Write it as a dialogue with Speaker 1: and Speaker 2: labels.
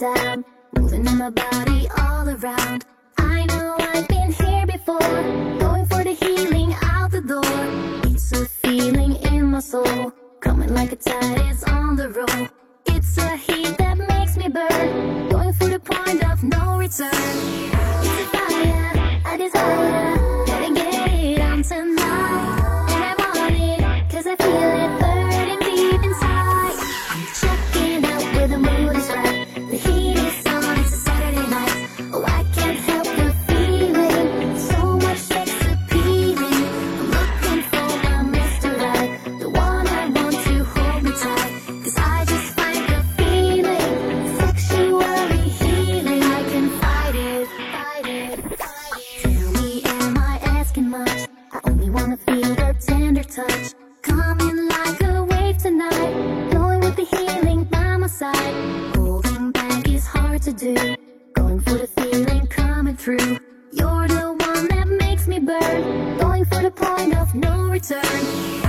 Speaker 1: and down, moving my body all around. I know I've been here before, going for the healing out the door. It's a feeling in my soul, coming like a tide. Feel the tender touch. Coming like a wave tonight. Knowing with the healing by my side. Holding back is hard to do. Going for the feeling coming through. You're the one that makes me burn. Going for the point of no return.